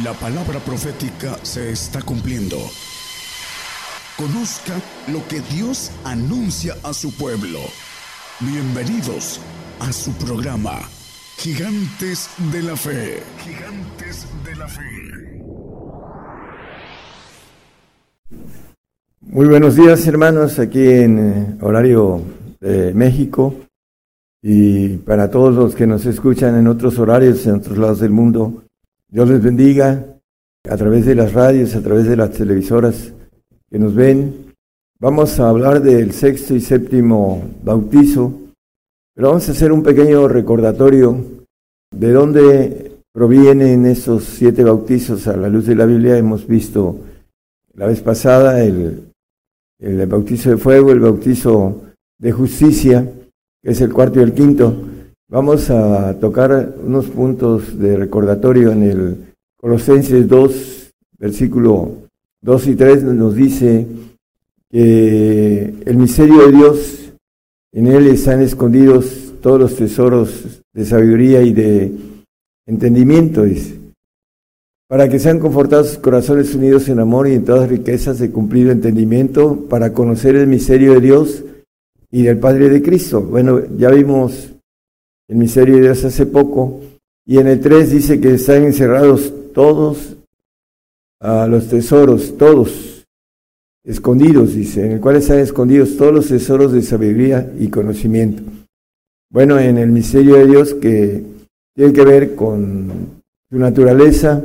La palabra profética se está cumpliendo. Conozca lo que Dios anuncia a su pueblo. Bienvenidos a su programa, Gigantes de la Fe. Gigantes de la Fe. Muy buenos días hermanos, aquí en eh, horario de México y para todos los que nos escuchan en otros horarios, en otros lados del mundo. Dios les bendiga a través de las radios, a través de las televisoras que nos ven. Vamos a hablar del sexto y séptimo bautizo, pero vamos a hacer un pequeño recordatorio de dónde provienen esos siete bautizos a la luz de la Biblia. Hemos visto la vez pasada el, el bautizo de fuego, el bautizo de justicia, que es el cuarto y el quinto. Vamos a tocar unos puntos de recordatorio en el Colosenses 2, versículo 2 y 3, nos dice que el misterio de Dios, en él están escondidos todos los tesoros de sabiduría y de entendimiento, para que sean confortados sus corazones unidos en amor y en todas riquezas de cumplido entendimiento, para conocer el misterio de Dios y del Padre de Cristo. Bueno, ya vimos el misterio de Dios hace poco, y en el 3 dice que están encerrados todos a los tesoros, todos escondidos, dice, en el cual están escondidos todos los tesoros de sabiduría y conocimiento. Bueno, en el misterio de Dios que tiene que ver con su naturaleza,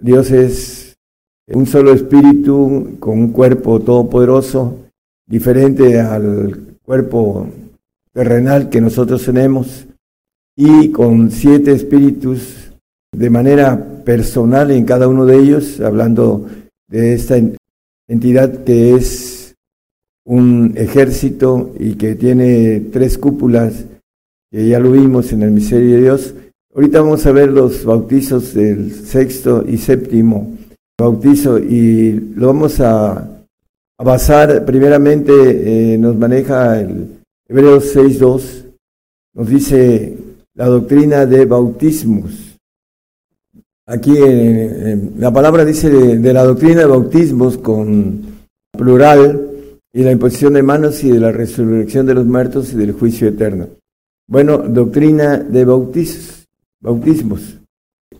Dios es un solo espíritu con un cuerpo todopoderoso, diferente al cuerpo terrenal que nosotros tenemos y con siete espíritus de manera personal en cada uno de ellos, hablando de esta entidad que es un ejército y que tiene tres cúpulas, que ya lo vimos en el misterio de Dios. Ahorita vamos a ver los bautizos del sexto y séptimo bautizo y lo vamos a, basar primeramente, eh, nos maneja el Hebreos 6.2 nos dice la doctrina de bautismos. Aquí la palabra dice de, la doctrina de bautismos con plural y la imposición de manos y de la resurrección de los muertos y del juicio eterno. Bueno, doctrina de bautismos.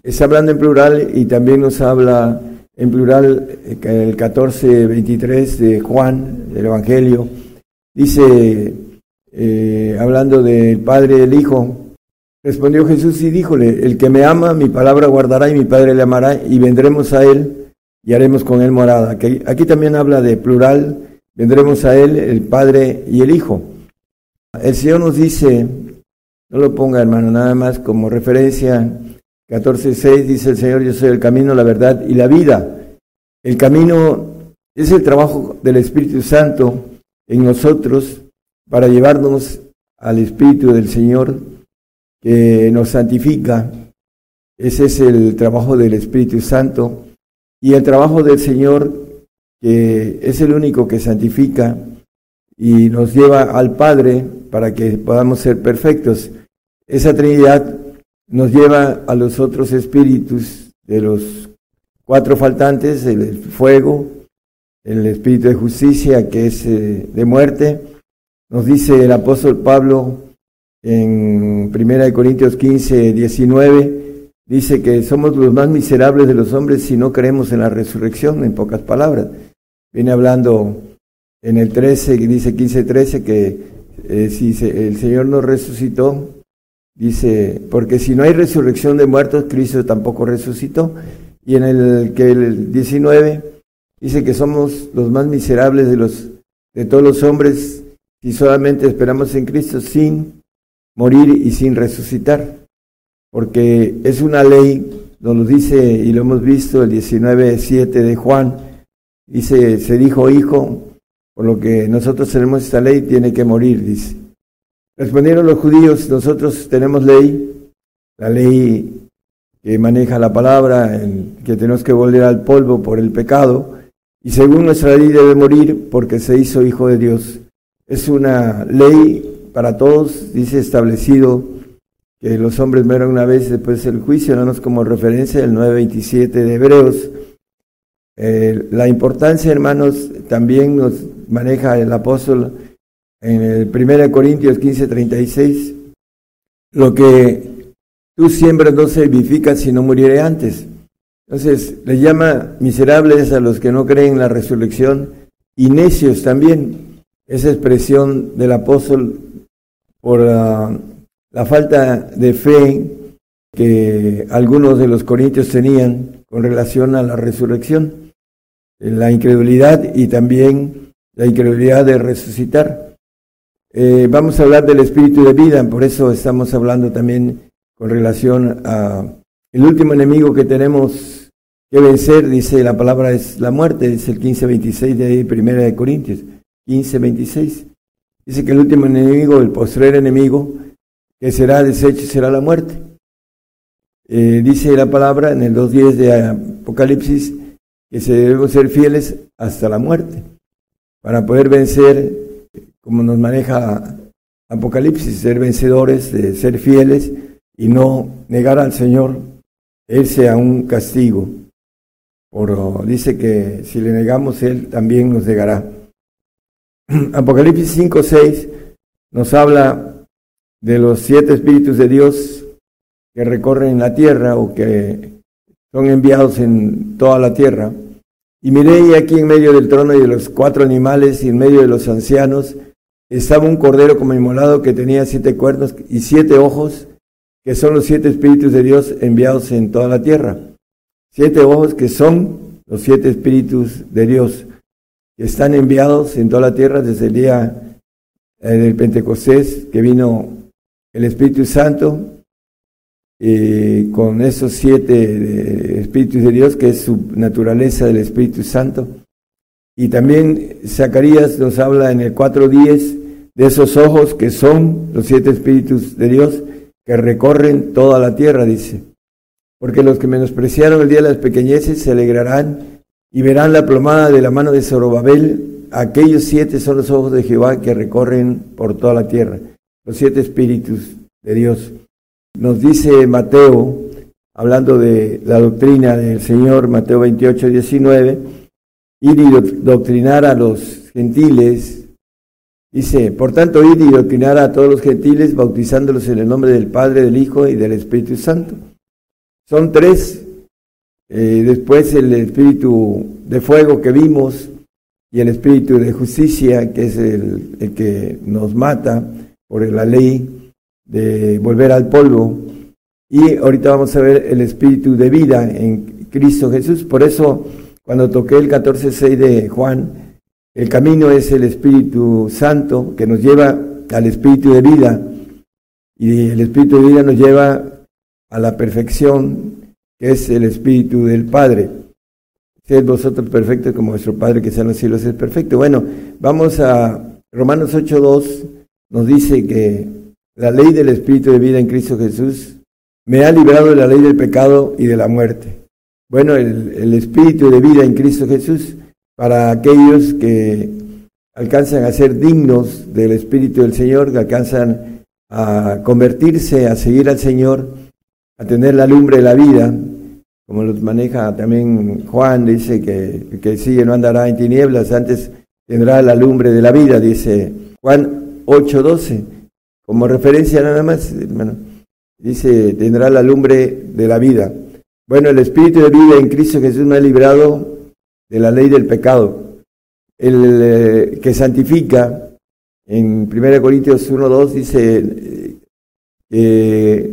Está hablando en plural y también nos habla en plural eh, el 14.23 de Juan, del Evangelio. Dice eh, hablando del Padre y del Hijo. Respondió Jesús y díjole, el que me ama, mi palabra guardará y mi Padre le amará y vendremos a él y haremos con él morada. Aquí, aquí también habla de plural, vendremos a él, el Padre y el Hijo. El Señor nos dice, no lo ponga hermano, nada más como referencia, 14.6 dice el Señor, yo soy el camino, la verdad y la vida. El camino es el trabajo del Espíritu Santo en nosotros para llevarnos al Espíritu del Señor que nos santifica. Ese es el trabajo del Espíritu Santo y el trabajo del Señor que es el único que santifica y nos lleva al Padre para que podamos ser perfectos. Esa Trinidad nos lleva a los otros espíritus de los cuatro faltantes, el fuego, el espíritu de justicia que es eh, de muerte, nos dice el apóstol Pablo en 1 Corintios 15, 19, dice que somos los más miserables de los hombres si no creemos en la resurrección, en pocas palabras. Viene hablando en el 13, que dice 15, 13, que eh, si el Señor nos resucitó, dice, porque si no hay resurrección de muertos, Cristo tampoco resucitó. Y en el que el 19 dice que somos los más miserables de los de todos los hombres si solamente esperamos en Cristo sin morir y sin resucitar. Porque es una ley, nos lo dice y lo hemos visto el 19.7 de Juan, dice, se dijo hijo, por lo que nosotros tenemos esta ley, tiene que morir, dice. Respondieron los judíos, nosotros tenemos ley, la ley que maneja la palabra, que tenemos que volver al polvo por el pecado, y según nuestra ley debe morir porque se hizo hijo de Dios. Es una ley para todos, dice establecido que los hombres mueran una vez después del juicio, no como referencia del 9.27 de Hebreos. Eh, la importancia, hermanos, también nos maneja el apóstol en el 1 Corintios 15.36, lo que tú siembras no se vivifica si no muriere antes. Entonces, le llama miserables a los que no creen en la resurrección y necios también. Esa expresión del apóstol por la, la falta de fe que algunos de los corintios tenían con relación a la resurrección, la incredulidad y también la incredulidad de resucitar. Eh, vamos a hablar del espíritu de vida, por eso estamos hablando también con relación a el último enemigo que tenemos que vencer, dice la palabra es la muerte, dice el 15:26 de ahí, primera de Corintios, 15:26. Dice que el último enemigo, el postrer enemigo, que será deshecho, será la muerte. Eh, dice la palabra en el 2.10 de Apocalipsis que se debemos ser fieles hasta la muerte para poder vencer, como nos maneja Apocalipsis, ser vencedores, de ser fieles y no negar al Señor, Él sea un castigo. Por, dice que si le negamos, Él también nos negará. Apocalipsis 5, 6 nos habla de los siete espíritus de Dios que recorren la tierra o que son enviados en toda la tierra. Y miré aquí en medio del trono y de los cuatro animales y en medio de los ancianos estaba un cordero como inmolado que tenía siete cuernos y siete ojos, que son los siete espíritus de Dios enviados en toda la tierra. Siete ojos que son los siete espíritus de Dios están enviados en toda la tierra desde el día eh, del Pentecostés, que vino el Espíritu Santo, y con esos siete eh, espíritus de Dios, que es su naturaleza del Espíritu Santo. Y también Zacarías nos habla en el 4.10 de esos ojos que son los siete espíritus de Dios que recorren toda la tierra, dice. Porque los que menospreciaron el día de las pequeñeces se alegrarán y verán la plomada de la mano de Zorobabel. Aquellos siete son los ojos de Jehová que recorren por toda la tierra, los siete espíritus de Dios. Nos dice Mateo, hablando de la doctrina del Señor, Mateo 28, 19, ir y doctrinar a los gentiles. Dice, por tanto, ir y doctrinar a todos los gentiles, bautizándolos en el nombre del Padre, del Hijo y del Espíritu Santo. Son tres eh, después el espíritu de fuego que vimos y el espíritu de justicia, que es el, el que nos mata por la ley de volver al polvo. Y ahorita vamos a ver el espíritu de vida en Cristo Jesús. Por eso, cuando toqué el 14.6 de Juan, el camino es el Espíritu Santo que nos lleva al espíritu de vida. Y el espíritu de vida nos lleva a la perfección es el Espíritu del Padre. Sed vosotros perfectos como vuestro Padre que está en los cielos es perfecto. Bueno, vamos a Romanos 8.2, nos dice que la ley del Espíritu de vida en Cristo Jesús me ha librado de la ley del pecado y de la muerte. Bueno, el, el Espíritu de vida en Cristo Jesús para aquellos que alcanzan a ser dignos del Espíritu del Señor, que alcanzan a convertirse, a seguir al Señor, a tener la lumbre de la vida, como los maneja también Juan, dice que que sigue no andará en tinieblas, antes tendrá la lumbre de la vida, dice Juan 8:12, como referencia nada más, hermano. Dice, tendrá la lumbre de la vida. Bueno, el Espíritu de vida en Cristo Jesús me ha librado de la ley del pecado. El eh, que santifica, en 1 Corintios 1.2 dice que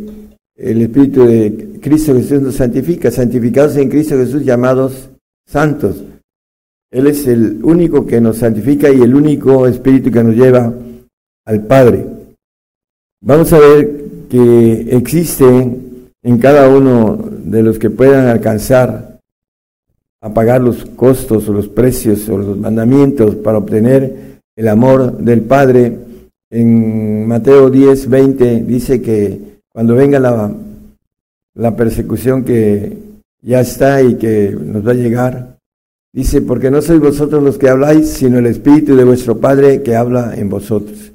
el Espíritu de Cristo Jesús nos santifica, santificados en Cristo Jesús, llamados santos. Él es el único que nos santifica y el único Espíritu que nos lleva al Padre. Vamos a ver que existe en cada uno de los que puedan alcanzar a pagar los costos o los precios o los mandamientos para obtener el amor del Padre. En Mateo 10, 20 dice que cuando venga la, la persecución que ya está y que nos va a llegar, dice, porque no sois vosotros los que habláis, sino el Espíritu de vuestro Padre que habla en vosotros.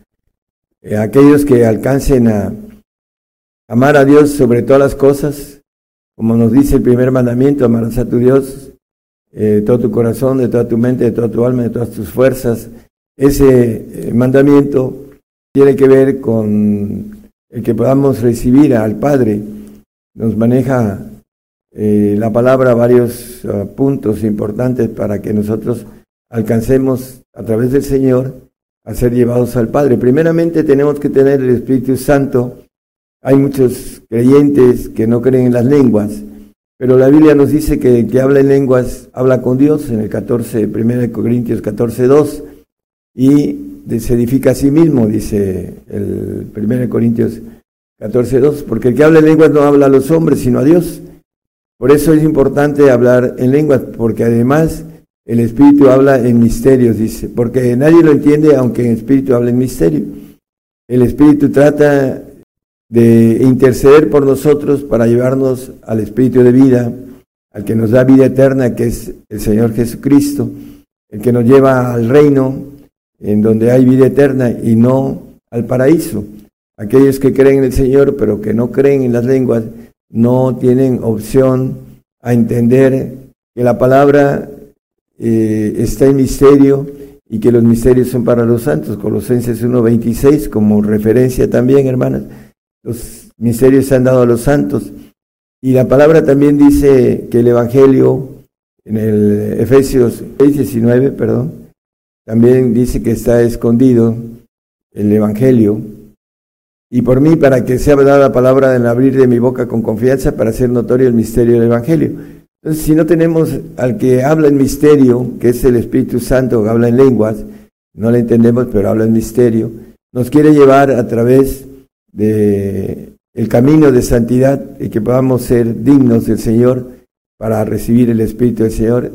Eh, aquellos que alcancen a, amar a Dios sobre todas las cosas, como nos dice el primer mandamiento, amarás a tu Dios eh, de todo tu corazón, de toda tu mente, de toda tu alma, de todas tus fuerzas. Ese eh, mandamiento tiene que ver con el que podamos recibir al Padre. Nos maneja eh, la palabra varios ah, puntos importantes para que nosotros alcancemos a través del Señor a ser llevados al Padre. Primeramente tenemos que tener el Espíritu Santo. Hay muchos creyentes que no creen en las lenguas, pero la Biblia nos dice que el que habla en lenguas habla con Dios en el 14, 1 Corintios 14, 2, y se edifica a sí mismo, dice el 1 Corintios 14, 2, porque el que habla en lenguas no habla a los hombres, sino a Dios. Por eso es importante hablar en lenguas, porque además el Espíritu habla en misterios, dice, porque nadie lo entiende aunque el Espíritu hable en misterio. El Espíritu trata de interceder por nosotros para llevarnos al Espíritu de vida, al que nos da vida eterna, que es el Señor Jesucristo, el que nos lleva al reino en donde hay vida eterna y no al paraíso. Aquellos que creen en el Señor pero que no creen en las lenguas, no tienen opción a entender que la palabra eh, está en misterio y que los misterios son para los santos. Colosenses 1.26 como referencia también, hermanas. Los misterios se han dado a los santos. Y la palabra también dice que el Evangelio, en el Efesios 6.19, perdón, también dice que está escondido el Evangelio y por mí para que sea dada la palabra en abrir de mi boca con confianza para hacer notorio el misterio del Evangelio. Entonces, si no tenemos al que habla en misterio, que es el Espíritu Santo, que habla en lenguas, no le entendemos, pero habla en misterio, nos quiere llevar a través de el camino de santidad y que podamos ser dignos del Señor para recibir el Espíritu del Señor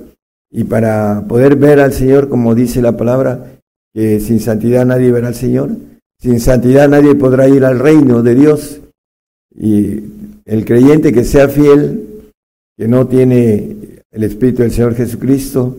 y para poder ver al Señor, como dice la palabra, que sin santidad nadie verá al Señor. Sin santidad nadie podrá ir al reino de Dios. Y el creyente que sea fiel, que no tiene el Espíritu del Señor Jesucristo,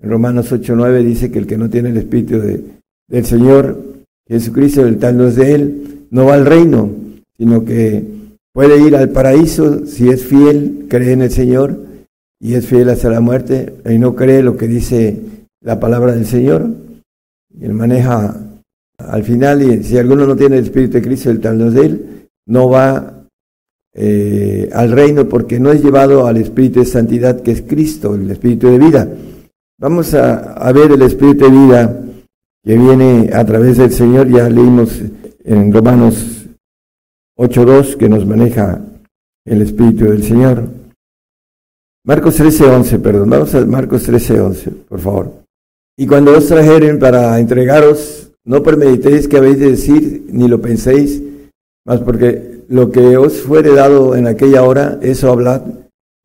en Romanos 8.9 dice que el que no tiene el Espíritu del Señor Jesucristo, el tal no es de Él, no va al reino, sino que puede ir al paraíso si es fiel, cree en el Señor y es fiel hasta la muerte y no cree lo que dice la palabra del Señor. Él maneja al final, y si alguno no tiene el Espíritu de Cristo, el tal no de él, no va eh, al reino porque no es llevado al Espíritu de Santidad que es Cristo, el Espíritu de vida. Vamos a, a ver el Espíritu de vida que viene a través del Señor, ya leímos en Romanos 8.2 que nos maneja el Espíritu del Señor. Marcos 13.11, perdón, vamos a Marcos 13.11, por favor. Y cuando os trajeren para entregaros no premeditéis que habéis de decir, ni lo penséis, mas porque lo que os fuere dado en aquella hora, eso hablad,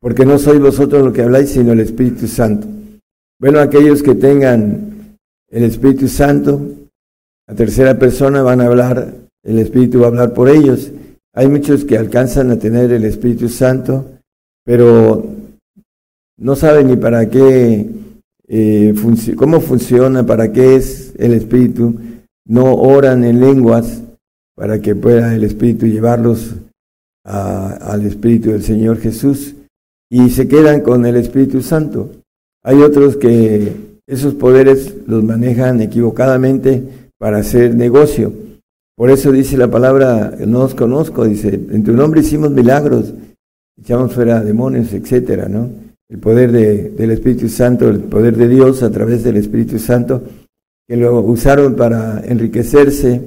porque no sois vosotros lo que habláis, sino el Espíritu Santo. Bueno, aquellos que tengan el Espíritu Santo, la tercera persona van a hablar, el Espíritu va a hablar por ellos. Hay muchos que alcanzan a tener el Espíritu Santo, pero no saben ni para qué, eh, cómo funciona, para qué es el Espíritu no oran en lenguas para que pueda el Espíritu llevarlos al Espíritu del Señor Jesús y se quedan con el Espíritu Santo. Hay otros que esos poderes los manejan equivocadamente para hacer negocio. Por eso dice la palabra, no os conozco, dice, en tu nombre hicimos milagros, echamos fuera demonios, etcétera, ¿no? El poder del Espíritu Santo, el poder de Dios a través del Espíritu Santo que lo usaron para enriquecerse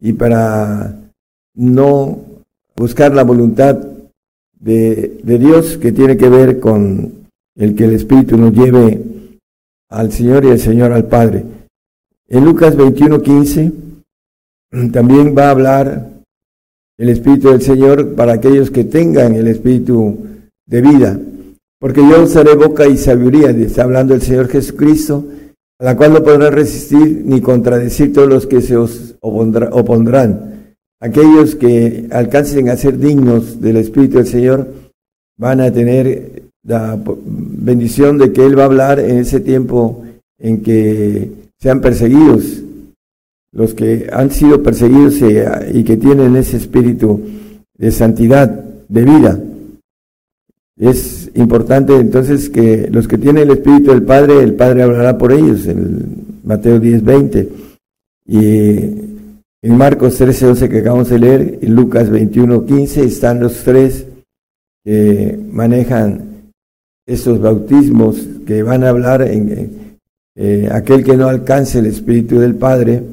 y para no buscar la voluntad de, Dios que tiene que ver con el que el Espíritu nos lleve al Señor y el Señor al Padre. En Lucas 21:15 también va a hablar el Espíritu del Señor para aquellos que tengan el Espíritu de vida. Porque yo os haré boca y sabiduría, está hablando el Señor Jesucristo, a la cual no podrán resistir ni contradecir todos los que se os opondrán. Aquellos que alcancen a ser dignos del Espíritu del Señor van a tener la bendición de que Él va a hablar en ese tiempo en que sean perseguidos. Los que han sido perseguidos y que tienen ese espíritu de santidad, de vida. Es importante entonces que los que tienen el Espíritu del Padre, el Padre hablará por ellos, en Mateo 10, 20. Y en Marcos 13, 11 que acabamos de leer, en Lucas 21, 15, están los tres que manejan estos bautismos que van a hablar en eh, aquel que no alcance el Espíritu del Padre,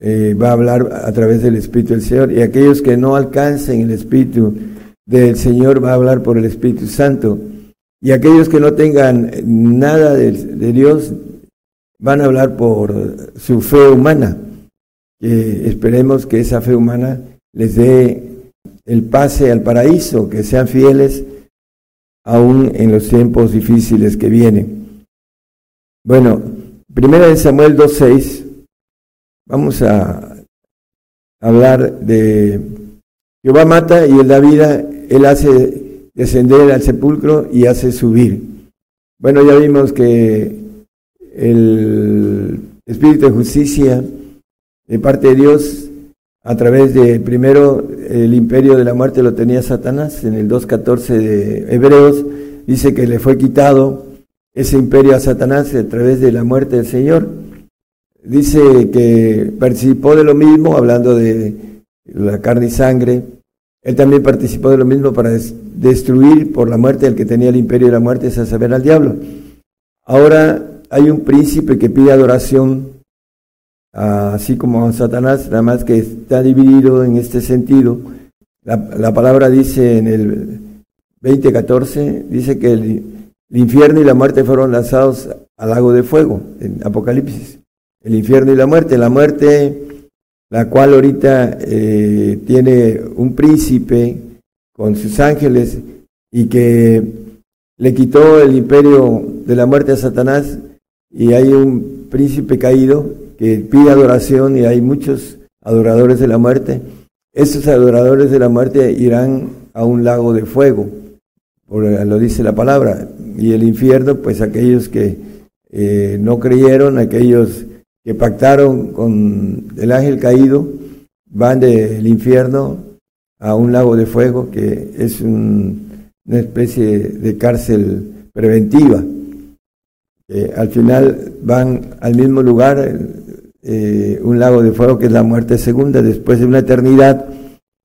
eh, va a hablar a través del Espíritu del Señor, y aquellos que no alcancen el Espíritu del Señor va a hablar por el Espíritu Santo, y aquellos que no tengan nada de, Dios van a hablar por su fe humana, esperemos que esa fe humana les dé el pase al paraíso, que sean fieles aún en los tiempos difíciles que vienen. Bueno, primera de Samuel 2.6, vamos a hablar de Jehová mata y él da vida, él hace descender al sepulcro y hace subir. Bueno, ya vimos que el espíritu de justicia de parte de Dios a través de primero el imperio de la muerte lo tenía Satanás en el 2.14 de Hebreos dice que le fue quitado ese imperio a Satanás a través de la muerte del Señor dice que participó de lo mismo hablando de la carne y sangre él también participó de lo mismo para destruir por la muerte el que tenía el imperio de la muerte, es a saber al diablo. Ahora hay un príncipe que pide adoración, así como Satanás, nada más que está dividido en este sentido. La, palabra dice en el 20:14, dice que el, infierno y la muerte fueron lanzados al lago de fuego, en Apocalipsis. El infierno y la muerte, la muerte, la cual ahorita eh, tiene un príncipe con sus ángeles y que le quitó el imperio de la muerte a Satanás y hay un príncipe caído que pide adoración y hay muchos adoradores de la muerte. Esos adoradores de la muerte irán a un lago de fuego, lo dice la palabra, y el infierno, pues aquellos que eh, no creyeron, aquellos que pactaron con el ángel caído, van del infierno a un lago de fuego que es una especie de cárcel preventiva. Al final van al mismo lugar, eh, un lago de fuego que es la muerte segunda, después de una eternidad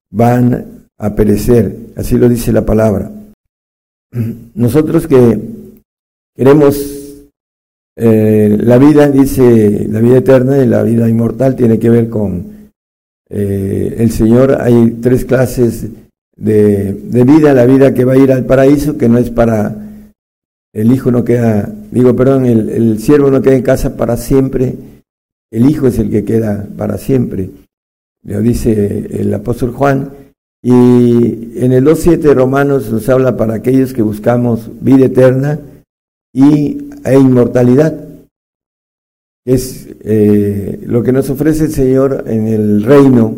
van a perecer, así lo dice la palabra. Nosotros que queremos eh, la vida, dice la vida eterna y la vida inmortal tiene que ver con eh, el Señor. Hay tres clases de, vida, la vida que va a ir al paraíso, que no es para el hijo no queda, digo, perdón, el, el siervo no queda en casa para siempre, el hijo es el que queda para siempre. Lo dice el apóstol Juan. Y en el 2.7 de Romanos nos habla para aquellos que buscamos vida eterna y, e inmortalidad. Es eh, lo que nos ofrece el Señor en el reino.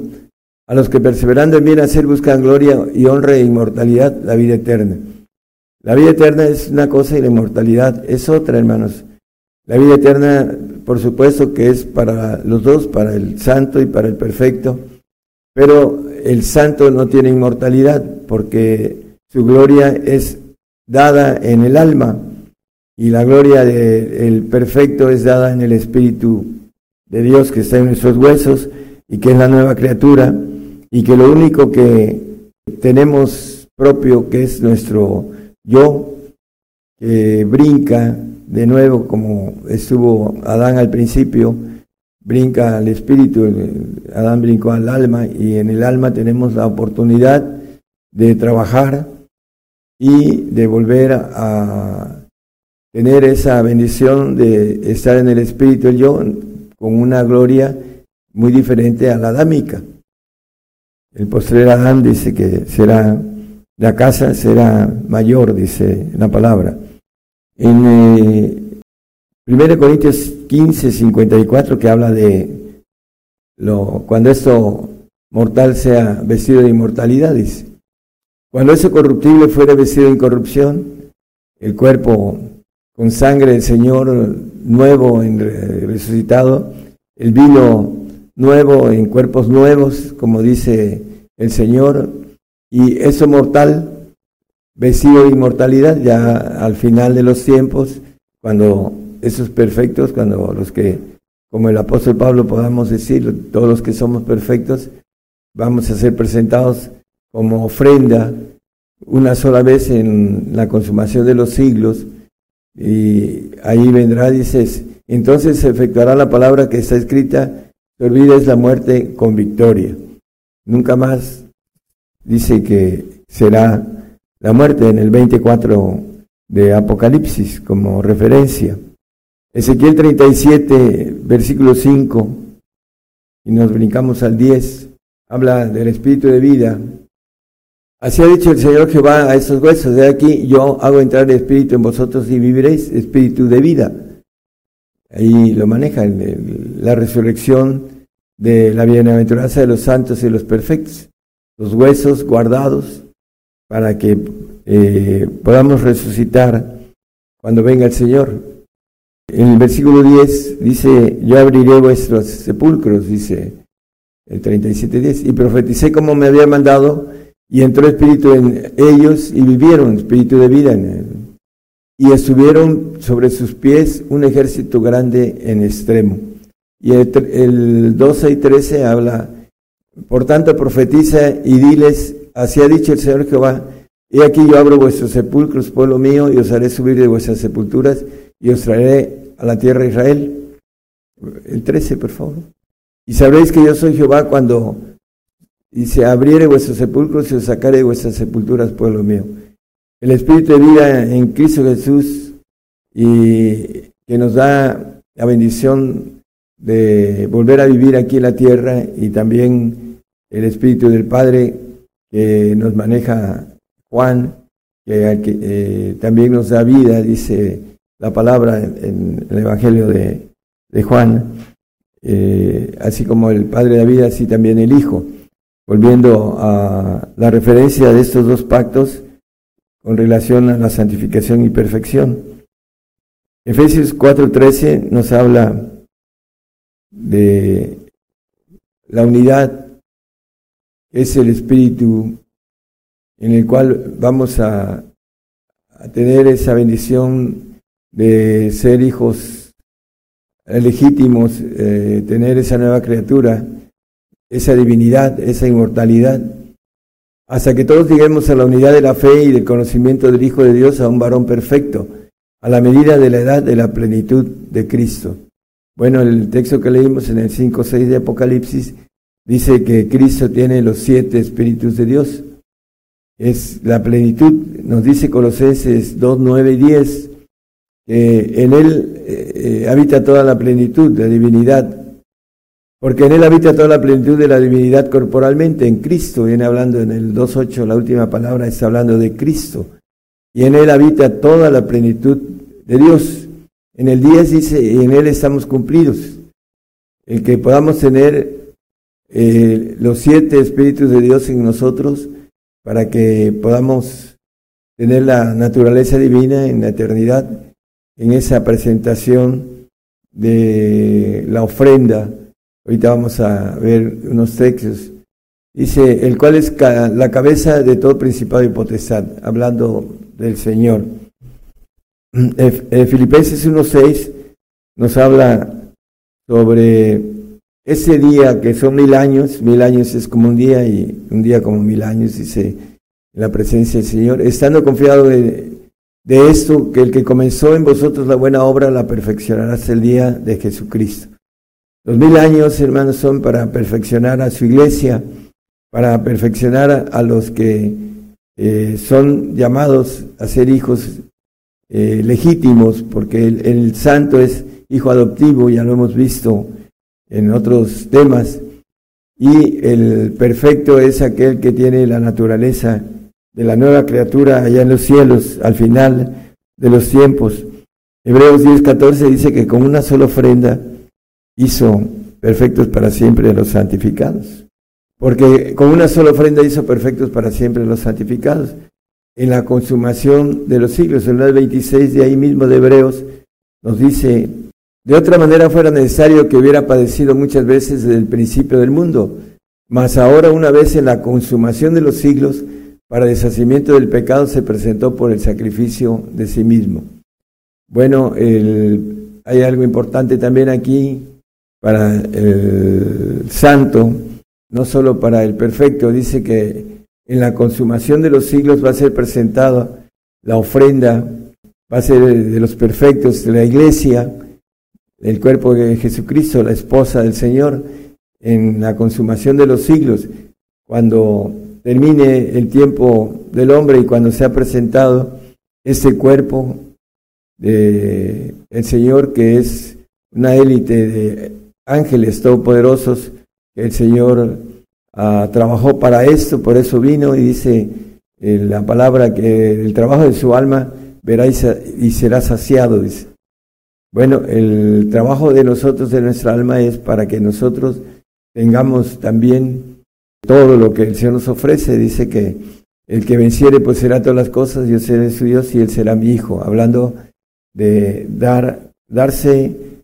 A los que perseverando en bien hacer buscan gloria y honra e inmortalidad, la vida eterna. La vida eterna es una cosa y la inmortalidad es otra, hermanos. La vida eterna, por supuesto que es para los dos, para el santo y para el perfecto, pero el santo no tiene inmortalidad porque su gloria es dada en el alma y la gloria del perfecto es dada en el Espíritu de Dios que está en nuestros huesos y que es la nueva criatura y que lo único que tenemos propio que es nuestro yo que brinca de nuevo como estuvo Adán al principio, brinca al espíritu, Adán brincó al alma y en el alma tenemos la oportunidad de trabajar y de volver a tener esa bendición de estar en el espíritu yo con una gloria muy diferente a la adámica. El postrer Adán dice que será la casa será mayor, dice la palabra. En eh, 1 Corintios 15, 54, que habla de lo, cuando esto mortal sea vestido de inmortalidad, dice. Cuando ese corruptible fuera vestido de incorrupción, el cuerpo con sangre del Señor nuevo, en resucitado, el vino nuevo en cuerpos nuevos, como dice el Señor, y eso mortal, vestido de inmortalidad, ya al final de los tiempos, cuando esos perfectos, cuando los que, como el apóstol Pablo podamos decir, todos los que somos perfectos, vamos a ser presentados como ofrenda una sola vez en la consumación de los siglos, y ahí vendrá, dices, entonces se efectuará la palabra que está escrita, te olvides la muerte con victoria. Nunca más dice que será la muerte en el 24 de Apocalipsis como referencia. Ezequiel 37, versículo 5, y nos brincamos al 10, habla del espíritu de vida. Así ha dicho el Señor Jehová a esos huesos, de aquí yo hago entrar el espíritu en vosotros y viviréis, espíritu de vida. Ahí lo maneja la resurrección de la bienaventuranza de los santos y los perfectos, los huesos guardados para que eh, podamos resucitar cuando venga el Señor. En el versículo 10 dice, yo abriré vuestros sepulcros, dice el 37.10, y profeticé como me había mandado, y entró espíritu en ellos y vivieron, espíritu de vida en él. Y estuvieron sobre sus pies un ejército grande en extremo. Y el, 12 y 13 habla, por tanto profetiza y diles, así ha dicho el Señor Jehová, he aquí yo abro vuestros sepulcros, pueblo mío, y os haré subir de vuestras sepulturas y os traeré a la tierra de Israel. El 13, por favor. Y sabréis que yo soy Jehová cuando dice, abriere vuestros sepulcros y os sacaré de vuestras sepulturas, pueblo mío. El Espíritu de vida en Cristo Jesús y que nos da la bendición de volver a vivir aquí en la tierra y también el Espíritu del Padre que nos maneja Juan, que, eh, también nos da vida, dice la palabra en, el Evangelio de, Juan, eh, así como el Padre da vida, así también el Hijo. Volviendo a la referencia de estos dos pactos con relación a la santificación y perfección. Efesios 4:13 nos habla de la unidad es el espíritu en el cual vamos a, tener esa bendición de ser hijos legítimos, eh, tener esa nueva criatura, esa divinidad, esa inmortalidad, hasta que todos lleguemos a la unidad de la fe y del conocimiento del Hijo de Dios, a un varón perfecto, a la medida de la edad de la plenitud de Cristo. Bueno, el texto que leímos en el 5.6 de Apocalipsis dice que Cristo tiene los siete espíritus de Dios. Es la plenitud, nos dice Colosenses 2, 9 y 10, que en Él eh, eh, habita toda la plenitud de divinidad, porque en Él habita toda la plenitud de la divinidad corporalmente, en Cristo, viene hablando en el 2.8, la última palabra está hablando de Cristo, y en Él habita toda la plenitud de Dios. En el 10 dice, y en Él estamos cumplidos. El que podamos tener eh, los siete espíritus de Dios en nosotros para que podamos tener la naturaleza divina en la eternidad, en esa presentación de la ofrenda. Ahorita vamos a ver unos textos. Dice, el cual es la cabeza de todo principado y potestad, hablando del Señor. Filipenses 1.6 nos habla sobre ese día que son mil años, mil años es como un día y un día como mil años, dice la presencia del Señor, estando confiado de, de esto, que el que comenzó en vosotros la buena obra la perfeccionará hasta el día de Jesucristo. Los mil años, hermanos, son para perfeccionar a su iglesia, para perfeccionar a los que eh, son llamados a ser hijos eh, legítimos, porque el, santo es hijo adoptivo, ya lo hemos visto en otros temas, y el perfecto es aquel que tiene la naturaleza de la nueva criatura allá en los cielos, al final de los tiempos. Hebreos 10:14 dice que con una sola ofrenda hizo perfectos para siempre a los santificados. Porque con una sola ofrenda hizo perfectos para siempre a los santificados en la consumación de los siglos. En el 26 de ahí mismo de Hebreos nos dice, de otra manera fuera necesario que hubiera padecido muchas veces desde el principio del mundo, mas ahora una vez en la consumación de los siglos, para deshacimiento del pecado se presentó por el sacrificio de sí mismo. Bueno, hay algo importante también aquí para el santo, no solo para el perfecto, dice que en la consumación de los siglos va a ser presentada la ofrenda, va a ser de los perfectos de la iglesia, el cuerpo de Jesucristo, la esposa del Señor, en la consumación de los siglos, cuando termine el tiempo del hombre y cuando se ha presentado este cuerpo de el Señor que es una élite de ángeles todopoderosos el Señor ah, trabajó para esto, por eso vino y dice eh, la palabra que el trabajo de su alma verá y, será saciado, dice. Bueno, el trabajo de nosotros, de nuestra alma, es para que nosotros tengamos también todo lo que el Señor nos ofrece. Dice que el que venciere, pues será todas las cosas, yo seré su Dios y él será mi hijo. Hablando de dar, darse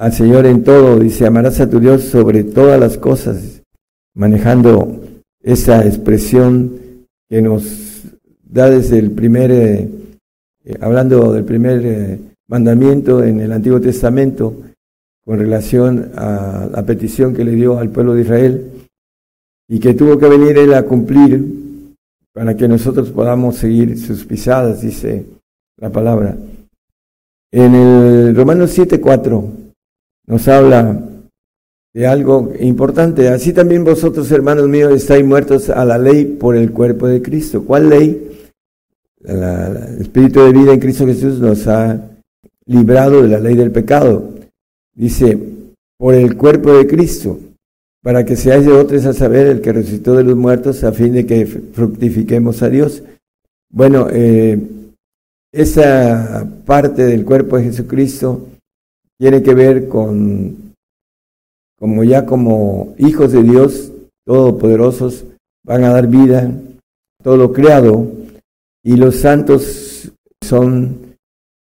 al Señor en todo, dice, amarás a tu Dios sobre todas las cosas, manejando esa expresión que nos da desde el primer, eh, eh, hablando del primer eh, mandamiento en el Antiguo Testamento con relación a la petición que le dio al pueblo de Israel y que tuvo que venir él a cumplir para que nosotros podamos seguir sus pisadas, dice la palabra. En el Romanos 7:4 nos habla de algo importante. Así también vosotros, hermanos míos, estáis muertos a la ley por el cuerpo de Cristo. ¿Cuál ley? el Espíritu de vida en Cristo Jesús nos ha librado de la ley del pecado. Dice, por el cuerpo de Cristo, para que seáis de otros a saber el que resucitó de los muertos, a fin de que fructifiquemos a Dios. Bueno, eh, esa parte del cuerpo de Jesucristo tiene que ver con, como ya como hijos de Dios, todopoderosos, van a dar vida, todo lo creado, y los santos son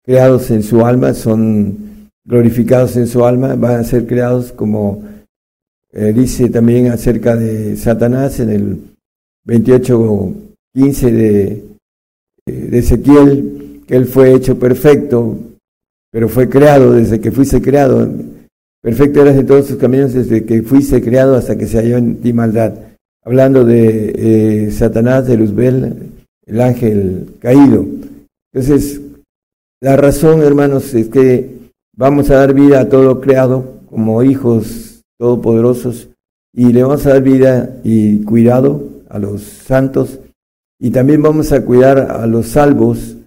creados en su alma, son glorificados en su alma, van a ser creados como eh, dice también acerca de Satanás en el 28.15 de, de Ezequiel, que él fue hecho perfecto, pero fue creado desde que fuiste creado. Perfecto eras en todos tus caminos desde que fuiste creado hasta que se halló en ti maldad. Hablando de eh, Satanás, de Luzbel, el ángel caído. Entonces, la razón, hermanos, es que vamos a dar vida a todo creado como hijos todopoderosos y le vamos a dar vida y cuidado a los santos y también vamos a cuidar a los salvos.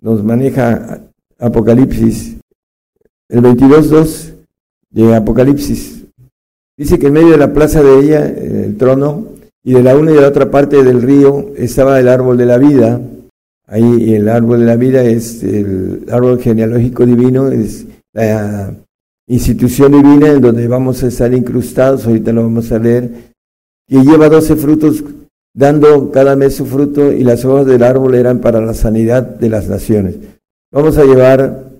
Nos maneja Apocalipsis, el 22.2 de Apocalipsis. Dice que en medio de la plaza de ella, el trono, y de la una y de la otra parte del río estaba el árbol de la vida, Ahí el árbol de la vida es el árbol genealógico divino, es la institución divina en donde vamos a estar incrustados, ahorita lo vamos a leer, y lleva doce frutos, dando cada mes su fruto, y las hojas del árbol eran para la sanidad de las naciones. Vamos a llevar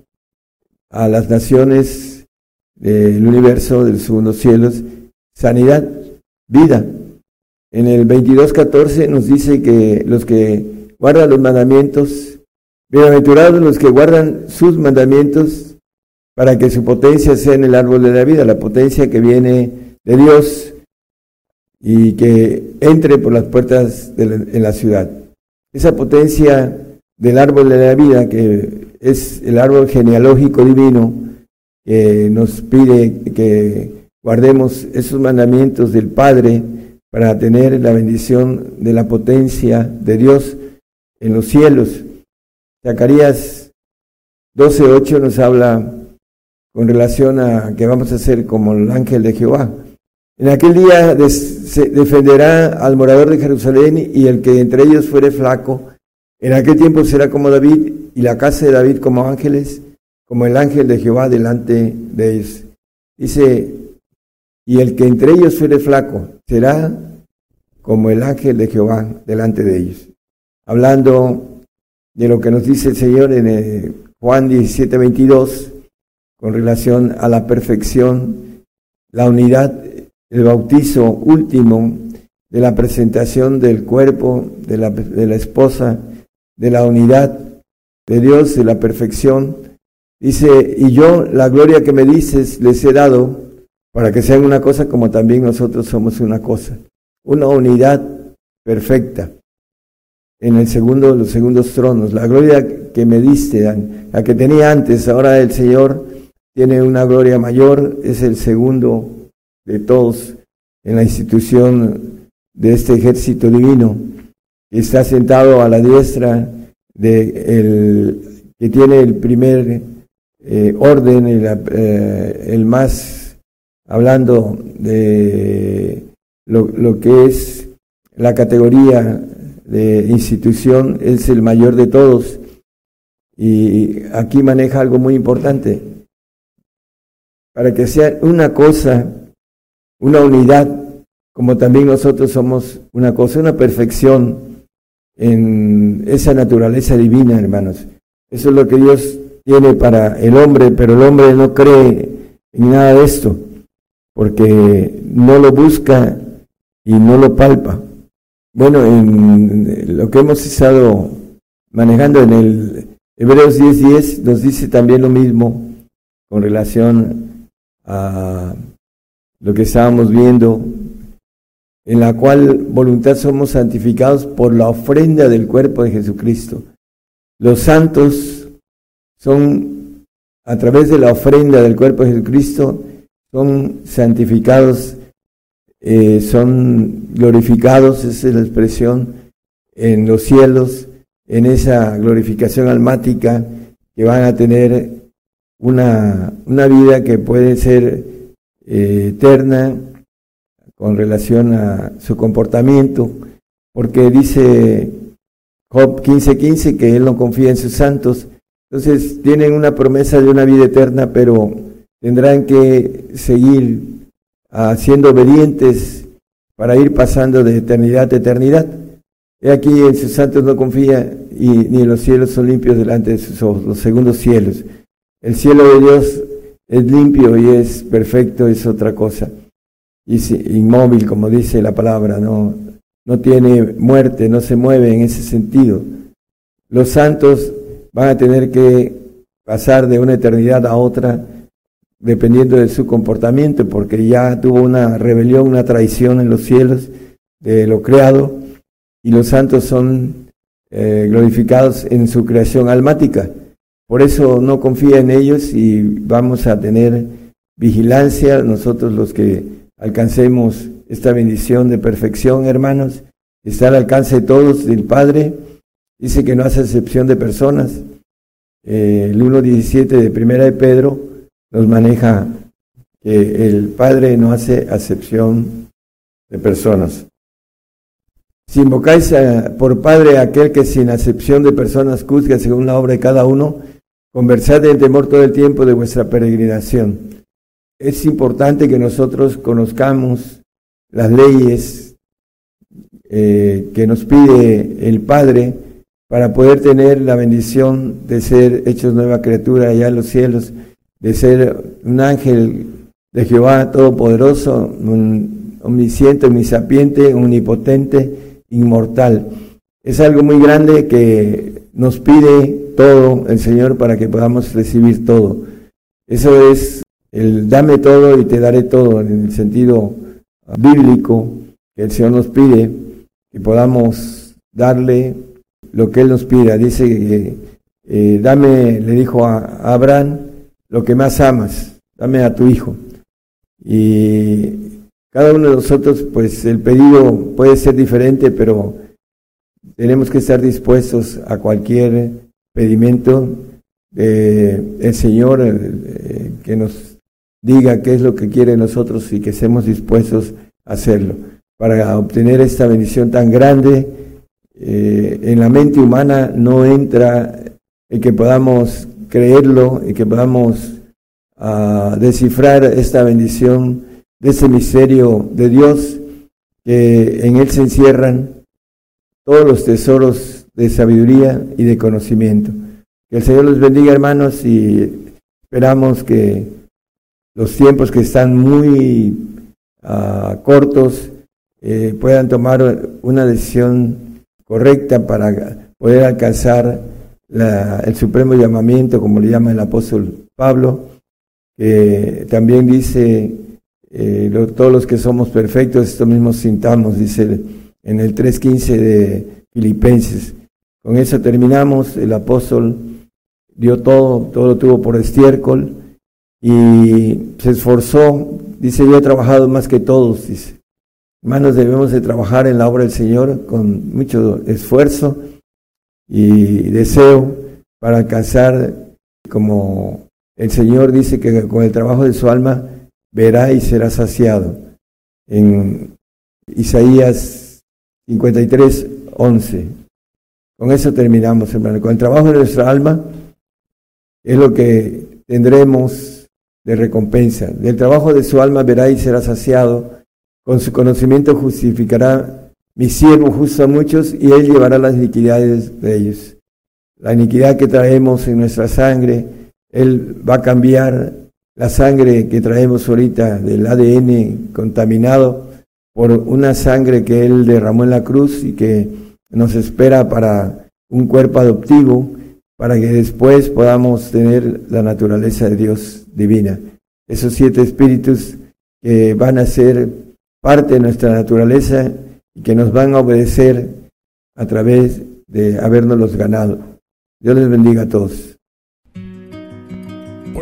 a las naciones del universo, del segundo cielos, sanidad, vida. En el 22.14 nos dice que los que guardan los mandamientos. Bienaventurados los que guardan sus mandamientos para que su potencia sea en el árbol de la vida, la potencia que viene de Dios y que entre por las puertas de en la ciudad. Esa potencia del árbol de la vida, que es el árbol genealógico divino, que nos pide que guardemos esos mandamientos del Padre para tener la bendición de la potencia de Dios en los cielos. Zacarías 12.8 nos habla con relación a que vamos a ser como el ángel de Jehová. En aquel día se defenderá al morador de Jerusalén y el que entre ellos fuere flaco. En aquel tiempo será como David y la casa de David como ángeles, como el ángel de Jehová delante de ellos. Dice, y el que entre ellos fuere flaco será como el ángel de Jehová delante de ellos hablando de lo que nos dice el Señor en eh, Juan 17, 22, con relación a la perfección, la unidad, el bautizo último de la presentación del cuerpo, de la, de la esposa, de la unidad de Dios, de la perfección. Dice, y yo la gloria que me dices les he dado para que sean una cosa como también nosotros somos una cosa, una unidad perfecta en el segundo, los segundos tronos. La gloria que me diste, la que tenía antes, ahora el Señor tiene una gloria mayor, es el segundo de todos en la institución de este ejército divino, está sentado a la diestra de el, que tiene el primer eh, orden, el, eh, el, más, hablando de lo, lo que es la categoría de institución, es el mayor de todos. Y aquí maneja algo muy importante. Para que sea una cosa, una unidad, como también nosotros somos una cosa, una perfección en esa naturaleza divina, hermanos. Eso es lo que Dios tiene para el hombre, pero el hombre no cree en nada de esto, porque no lo busca y no lo palpa. Bueno, en lo que hemos estado manejando en el Hebreos 10:10 10, nos dice también lo mismo con relación a lo que estábamos viendo, en la cual voluntad somos santificados por la ofrenda del cuerpo de Jesucristo. Los santos son, a través de la ofrenda del cuerpo de Jesucristo, son santificados eh, son glorificados, esa es la expresión, en los cielos, en esa glorificación almática, que van a tener una, una vida que puede ser eh, eterna con relación a su comportamiento, porque dice Job 15:15 que él no confía en sus santos, entonces tienen una promesa de una vida eterna, pero tendrán que seguir siendo obedientes para ir pasando de eternidad a eternidad. He aquí en sus santos no confía y ni los cielos son limpios delante de sus ojos, los segundos cielos. El cielo de Dios es limpio y es perfecto, es otra cosa. Inmóvil, como dice la palabra, no, no tiene muerte, no se mueve en ese sentido. Los santos van a tener que pasar de una eternidad a otra dependiendo de su comportamiento, porque ya tuvo una rebelión, una traición en los cielos de lo creado, y los santos son eh, glorificados en su creación almática. Por eso no confía en ellos y vamos a tener vigilancia nosotros los que alcancemos esta bendición de perfección, hermanos, está al alcance de todos, del Padre, dice que no hace excepción de personas. Eh, el 1.17 de Primera de Pedro, nos maneja que el Padre no hace acepción de personas. Si invocáis por Padre aquel que sin acepción de personas juzga según la obra de cada uno, conversad en temor todo el tiempo de vuestra peregrinación. Es importante que nosotros conozcamos las leyes eh, que nos pide el Padre para poder tener la bendición de ser hechos nueva criatura allá en los cielos de ser un ángel de Jehová Todopoderoso, un omnisciente, omnisapiente, omnipotente, inmortal. Es algo muy grande que nos pide todo el Señor para que podamos recibir todo. Eso es el dame todo y te daré todo en el sentido bíblico que el Señor nos pide, que podamos darle lo que Él nos pida. Dice que eh, dame, le dijo a Abraham, lo que más amas, dame a tu hijo. Y cada uno de nosotros, pues el pedido puede ser diferente, pero tenemos que estar dispuestos a cualquier pedimento del Señor eh, que nos diga qué es lo que quiere nosotros y que estemos dispuestos a hacerlo. Para obtener esta bendición tan grande, eh, en la mente humana no entra el que podamos creerlo y que podamos uh, descifrar esta bendición de ese misterio de Dios, que en él se encierran todos los tesoros de sabiduría y de conocimiento. Que el Señor los bendiga, hermanos, y esperamos que los tiempos que están muy uh, cortos, eh, puedan tomar una decisión correcta para poder alcanzar el supremo llamamiento, como le llama el apóstol Pablo, que también dice, eh, todos los que somos perfectos, esto mismo sintamos, dice en el 3.15 de Filipenses. Con eso terminamos, el apóstol dio todo, todo lo tuvo por estiércol y se esforzó, dice, yo he trabajado más que todos, dice. Hermanos, debemos de trabajar en la obra del Señor con mucho esfuerzo y deseo para alcanzar, como el Señor dice que con el trabajo de su alma verá y será saciado. En Isaías 53, 11. Con eso terminamos, hermano. Con el trabajo de nuestra alma es lo que tendremos de recompensa. Del trabajo de su alma verá y será saciado. Con su conocimiento justificará mi siervo justo a muchos y él llevará las iniquidades de ellos. La iniquidad que traemos en nuestra sangre, él va a cambiar la sangre que traemos ahorita del ADN contaminado por una sangre que él derramó en la cruz y que nos espera para un cuerpo adoptivo, para que después podamos tener la naturaleza de Dios divina. Esos siete espíritus que van a ser parte de nuestra naturaleza y que nos van a obedecer a través de habernos ganado. Dios les bendiga a todos.